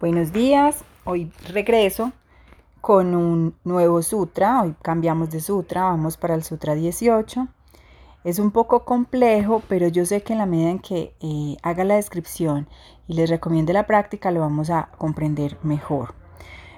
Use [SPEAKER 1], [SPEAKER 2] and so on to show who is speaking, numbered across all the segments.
[SPEAKER 1] Buenos días, hoy regreso con un nuevo sutra, hoy cambiamos de sutra, vamos para el sutra 18. Es un poco complejo, pero yo sé que en la medida en que eh, haga la descripción y les recomiende la práctica, lo vamos a comprender mejor.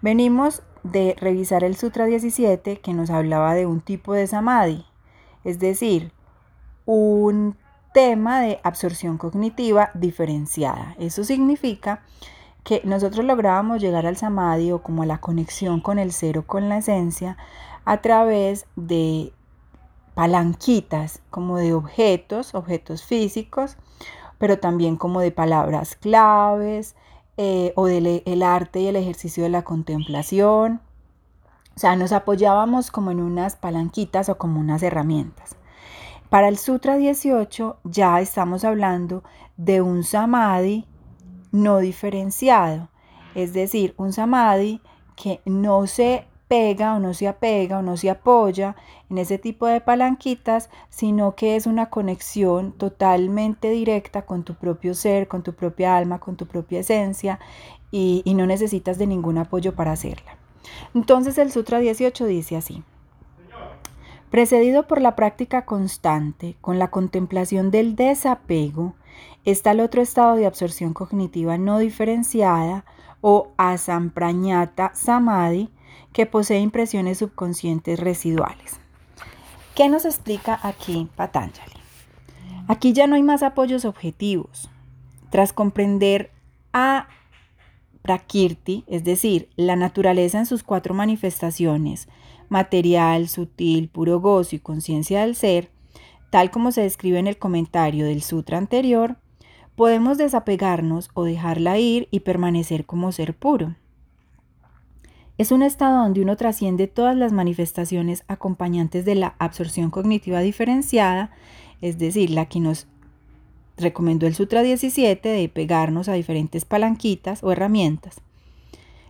[SPEAKER 1] Venimos de revisar el sutra 17 que nos hablaba de un tipo de samadhi, es decir, un tema de absorción cognitiva diferenciada. Eso significa que nosotros lográbamos llegar al samadhi o como a la conexión con el cero, con la esencia, a través de palanquitas, como de objetos, objetos físicos, pero también como de palabras claves eh, o del el arte y el ejercicio de la contemplación. O sea, nos apoyábamos como en unas palanquitas o como unas herramientas. Para el Sutra 18 ya estamos hablando de un samadhi no diferenciado, es decir, un samadhi que no se pega o no se apega o no se apoya en ese tipo de palanquitas, sino que es una conexión totalmente directa con tu propio ser, con tu propia alma, con tu propia esencia y, no necesitas de ningún apoyo para hacerla. Entonces el Sutra 18 dice así. Precedido por la práctica constante, con la contemplación del desapego, está el otro estado de absorción cognitiva no diferenciada o asamprañata samadhi, que posee impresiones subconscientes residuales. ¿Qué nos explica aquí Patanjali? Aquí ya no hay más apoyos objetivos. Tras comprender a Prakirti, es decir, la naturaleza en sus cuatro manifestaciones, material, sutil, puro gozo y conciencia del ser, tal como se describe en el comentario del sutra anterior, podemos desapegarnos o dejarla ir y permanecer como ser puro. Es un estado donde uno trasciende todas las manifestaciones acompañantes de la absorción cognitiva diferenciada, es decir, la que nos recomendó el Sutra 17 de pegarnos a diferentes palanquitas o herramientas.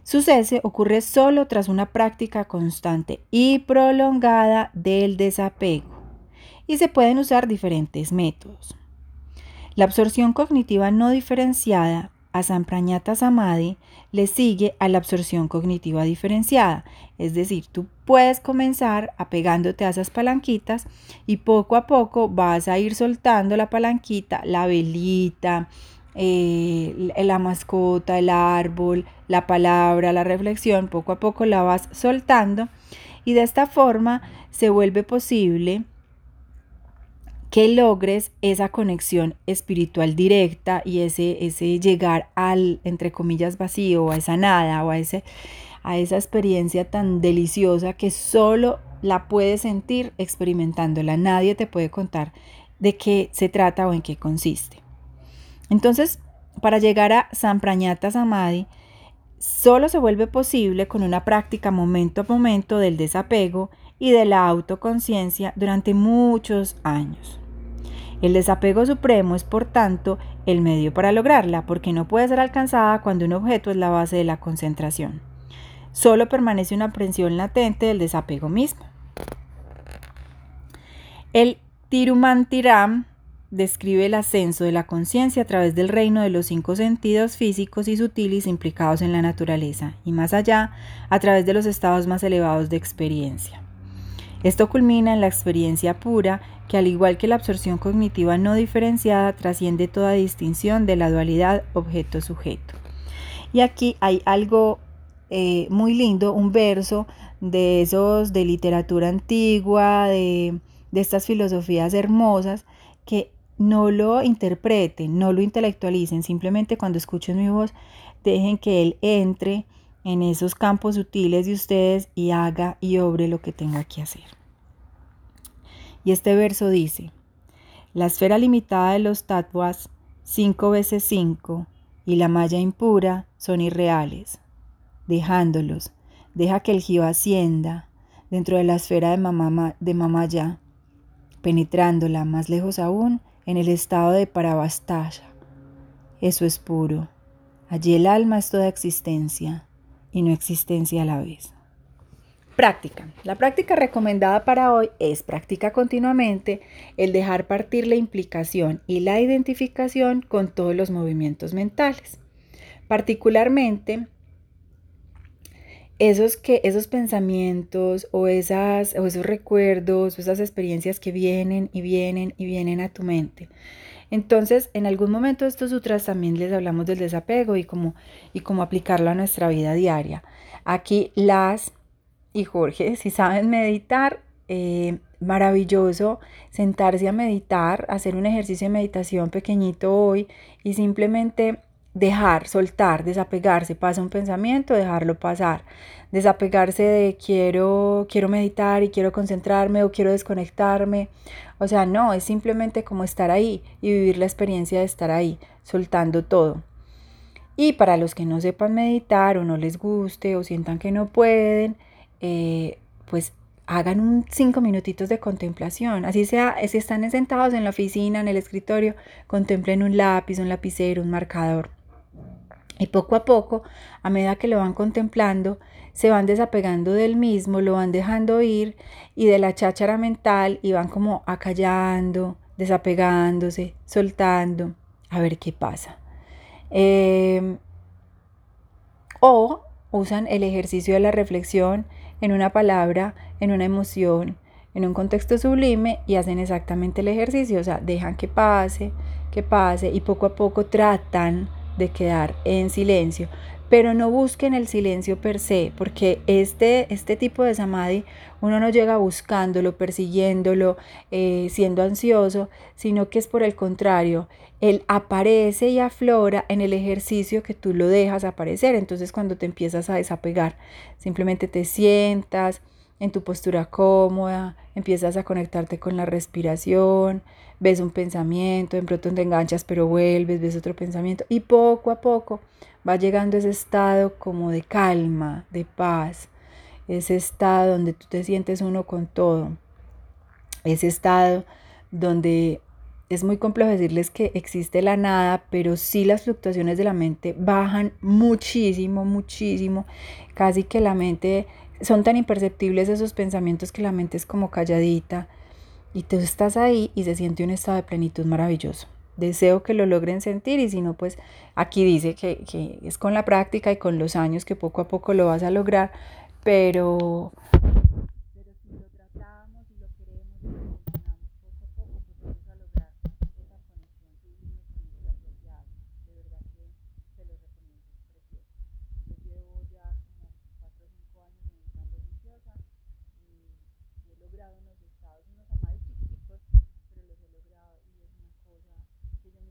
[SPEAKER 1] Su cese ocurre solo tras una práctica constante y prolongada del desapego y se pueden usar diferentes métodos. La absorción cognitiva no diferenciada a Samprañata Samadhi le sigue a la absorción cognitiva diferenciada. Es decir, tú puedes comenzar apegándote a esas palanquitas y poco a poco vas a ir soltando la palanquita, la velita, eh, la mascota, el árbol, la palabra, la reflexión, poco a poco la vas soltando y de esta forma se vuelve posible que logres esa conexión espiritual directa y ese, ese llegar al, entre comillas, vacío, a esa nada o a, ese, a esa experiencia tan deliciosa que solo la puedes sentir experimentándola. Nadie te puede contar de qué se trata o en qué consiste. Entonces, para llegar a Samprañata Samadhi, solo se vuelve posible con una práctica momento a momento del desapego y de la autoconciencia durante muchos años. El desapego supremo es, por tanto, el medio para lograrla, porque no puede ser alcanzada cuando un objeto es la base de la concentración. Solo permanece una aprensión latente del desapego mismo. El Tirumantiram describe el ascenso de la conciencia a través del reino de los cinco sentidos físicos y sutiles implicados en la naturaleza, y más allá, a través de los estados más elevados de experiencia. Esto culmina en la experiencia pura, que al igual que la absorción cognitiva no diferenciada, trasciende toda distinción de la dualidad objeto-sujeto. Y aquí hay algo eh, muy lindo, un verso de esos de literatura antigua, de, de estas filosofías hermosas, que no lo interpreten, no lo intelectualicen, simplemente cuando escuchen mi voz, dejen que él entre en esos campos sutiles de ustedes y haga y obre lo que tenga que hacer. Y este verso dice, la esfera limitada de los tatuas, 5 veces 5, y la malla impura son irreales. Dejándolos, deja que el jiva ascienda dentro de la esfera de mamá, de mamá ya, penetrándola más lejos aún en el estado de parabastaya. Eso es puro. Allí el alma es toda existencia y no existencia a la vez. Práctica. La práctica recomendada para hoy es practica continuamente el dejar partir la implicación y la identificación con todos los movimientos mentales. particularmente esos, que, esos pensamientos o, esas, o esos recuerdos o esas experiencias que vienen y vienen y vienen a tu mente. Entonces, en algún momento de estos sutras también les hablamos del desapego y cómo, y cómo aplicarlo a nuestra vida diaria. Aquí las y Jorge, si saben meditar, eh, maravilloso sentarse a meditar, hacer un ejercicio de meditación pequeñito hoy y simplemente dejar, soltar, desapegarse, pasa un pensamiento, dejarlo pasar, desapegarse de quiero, quiero meditar y quiero concentrarme o quiero desconectarme. O sea, no, es simplemente como estar ahí y vivir la experiencia de estar ahí, soltando todo. Y para los que no sepan meditar o no les guste o sientan que no pueden, eh, pues hagan un cinco minutitos de contemplación. Así sea, si están sentados en la oficina, en el escritorio, contemplen un lápiz, un lapicero, un marcador. Y poco a poco, a medida que lo van contemplando, se van desapegando del mismo, lo van dejando ir y de la cháchara mental y van como acallando, desapegándose, soltando, a ver qué pasa. Em, o usan el ejercicio de la reflexión en una palabra, en una emoción, en un contexto sublime y hacen exactamente el ejercicio, o sea, dejan que pase, que pase y poco a poco tratan de quedar en silencio, pero no busquen el silencio per se, porque este, este tipo de samadhi uno no llega buscándolo, persiguiéndolo, eh, siendo ansioso, sino que es por el contrario, él aparece y aflora en el ejercicio que tú lo dejas aparecer. Entonces cuando te empiezas a desapegar, simplemente te sientas en tu postura cómoda, empiezas a conectarte con la respiración, ves un pensamiento, de pronto te enganchas pero vuelves, ves otro pensamiento y poco a poco va llegando ese estado como de calma, de paz, ese estado donde tú te sientes uno con todo, ese estado donde es muy complejo decirles que existe la nada, pero sí las fluctuaciones de la mente bajan muchísimo, muchísimo, casi que la mente, son tan imperceptibles esos pensamientos que la mente es como calladita y tú estás ahí y se siente un estado de plenitud maravilloso. Deseo que lo logren sentir y si no, pues aquí dice que, que es con la práctica y con los años que poco a poco lo vas a lograr, pero